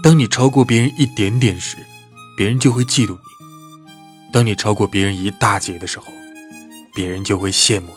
当你超过别人一点点时别人就会嫉妒你。当你超过别人一大截的时候别人就会羡慕